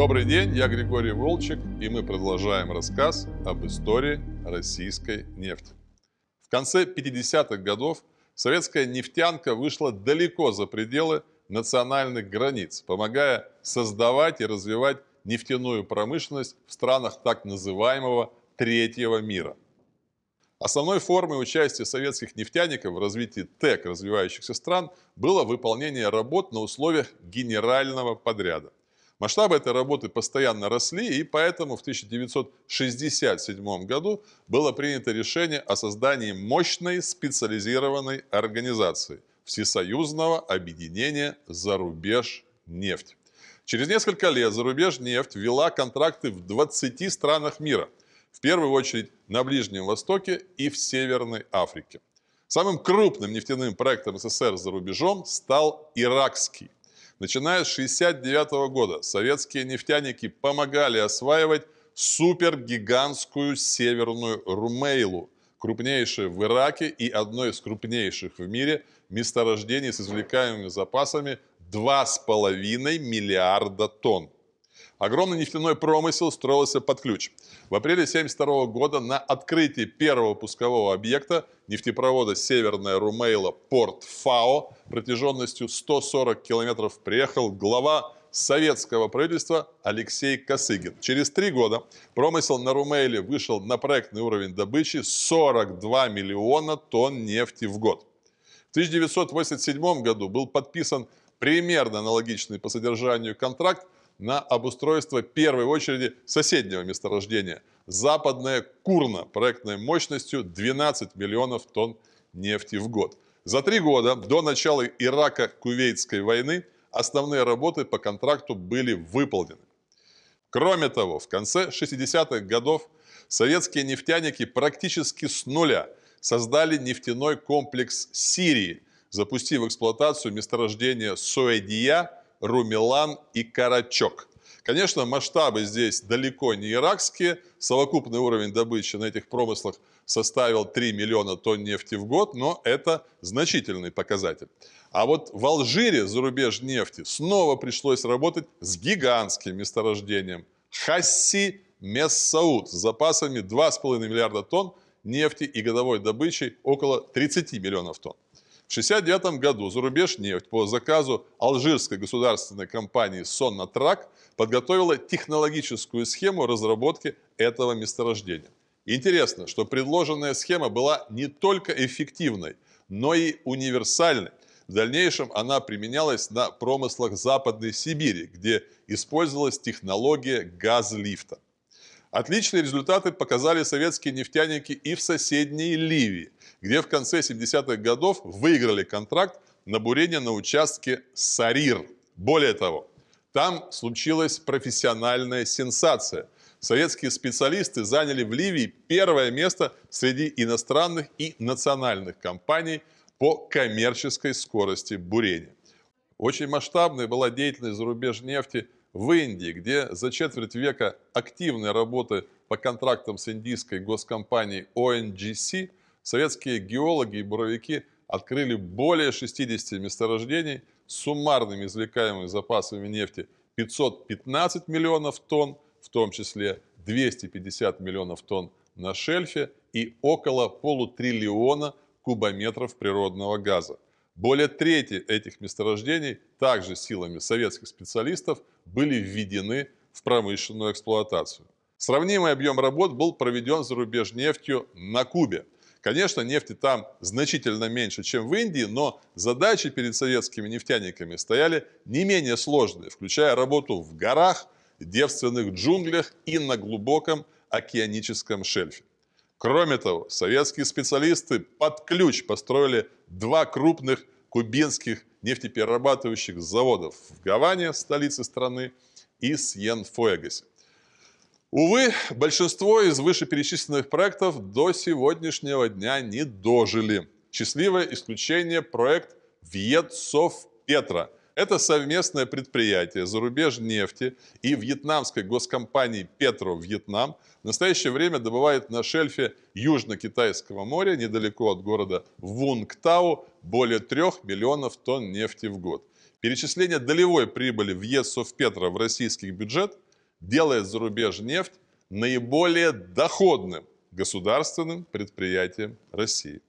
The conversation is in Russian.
Добрый день, я Григорий Волчек, и мы продолжаем рассказ об истории российской нефти. В конце 50-х годов советская нефтянка вышла далеко за пределы национальных границ, помогая создавать и развивать нефтяную промышленность в странах так называемого третьего мира. Основной формой участия советских нефтяников в развитии ТЭК развивающихся стран было выполнение работ на условиях генерального подряда. Масштабы этой работы постоянно росли, и поэтому в 1967 году было принято решение о создании мощной специализированной организации Всесоюзного объединения «Зарубеж нефть». Через несколько лет «Зарубеж нефть» ввела контракты в 20 странах мира, в первую очередь на Ближнем Востоке и в Северной Африке. Самым крупным нефтяным проектом СССР за рубежом стал иракский Начиная с 1969 года советские нефтяники помогали осваивать супергигантскую северную Румейлу, крупнейшее в Ираке и одно из крупнейших в мире месторождений с извлекаемыми запасами 2,5 миллиарда тонн. Огромный нефтяной промысел строился под ключ. В апреле 1972 года на открытии первого пускового объекта нефтепровода «Северная Румейла» порт ФАО протяженностью 140 километров приехал глава советского правительства Алексей Косыгин. Через три года промысел на Румейле вышел на проектный уровень добычи 42 миллиона тонн нефти в год. В 1987 году был подписан примерно аналогичный по содержанию контракт на обустройство первой очереди соседнего месторождения – западная Курна проектной мощностью 12 миллионов тонн нефти в год. За три года до начала Ирака-Кувейтской войны основные работы по контракту были выполнены. Кроме того, в конце 60-х годов советские нефтяники практически с нуля создали нефтяной комплекс Сирии, запустив в эксплуатацию месторождения Суэдия – Румелан и Карачок. Конечно, масштабы здесь далеко не иракские. Совокупный уровень добычи на этих промыслах составил 3 миллиона тонн нефти в год, но это значительный показатель. А вот в Алжире зарубеж нефти снова пришлось работать с гигантским месторождением Хасси Мессауд с запасами 2,5 миллиарда тонн нефти и годовой добычей около 30 миллионов тонн. В 1969 году зарубеж нефть по заказу алжирской государственной компании «Соннатрак» подготовила технологическую схему разработки этого месторождения. Интересно, что предложенная схема была не только эффективной, но и универсальной. В дальнейшем она применялась на промыслах Западной Сибири, где использовалась технология газлифта. Отличные результаты показали советские нефтяники и в соседней Ливии, где в конце 70-х годов выиграли контракт на бурение на участке Сарир. Более того, там случилась профессиональная сенсация. Советские специалисты заняли в Ливии первое место среди иностранных и национальных компаний по коммерческой скорости бурения. Очень масштабной была деятельность зарубеж нефти – в Индии, где за четверть века активной работы по контрактам с индийской госкомпанией ONGC советские геологи и буровики открыли более 60 месторождений с суммарными извлекаемыми запасами нефти 515 миллионов тонн, в том числе 250 миллионов тонн на шельфе и около полутриллиона кубометров природного газа. Более трети этих месторождений, также силами советских специалистов, были введены в промышленную эксплуатацию. Сравнимый объем работ был проведен за рубеж нефтью на Кубе. Конечно, нефти там значительно меньше, чем в Индии, но задачи перед советскими нефтяниками стояли не менее сложные, включая работу в горах, девственных джунглях и на глубоком океаническом шельфе. Кроме того, советские специалисты под ключ построили два крупных кубинских нефтеперерабатывающих заводов в Гаване, столице страны, и Сьен-Фуэгасе. Увы, большинство из вышеперечисленных проектов до сегодняшнего дня не дожили. Счастливое исключение проект Вьетсов Петра – это совместное предприятие зарубеж нефти и вьетнамской госкомпании «Петро Вьетнам» в настоящее время добывает на шельфе Южно-Китайского моря, недалеко от города Вунгтау, более 3 миллионов тонн нефти в год. Перечисление долевой прибыли в ЕСОВ Петро в российский бюджет делает зарубежнефть наиболее доходным государственным предприятием России.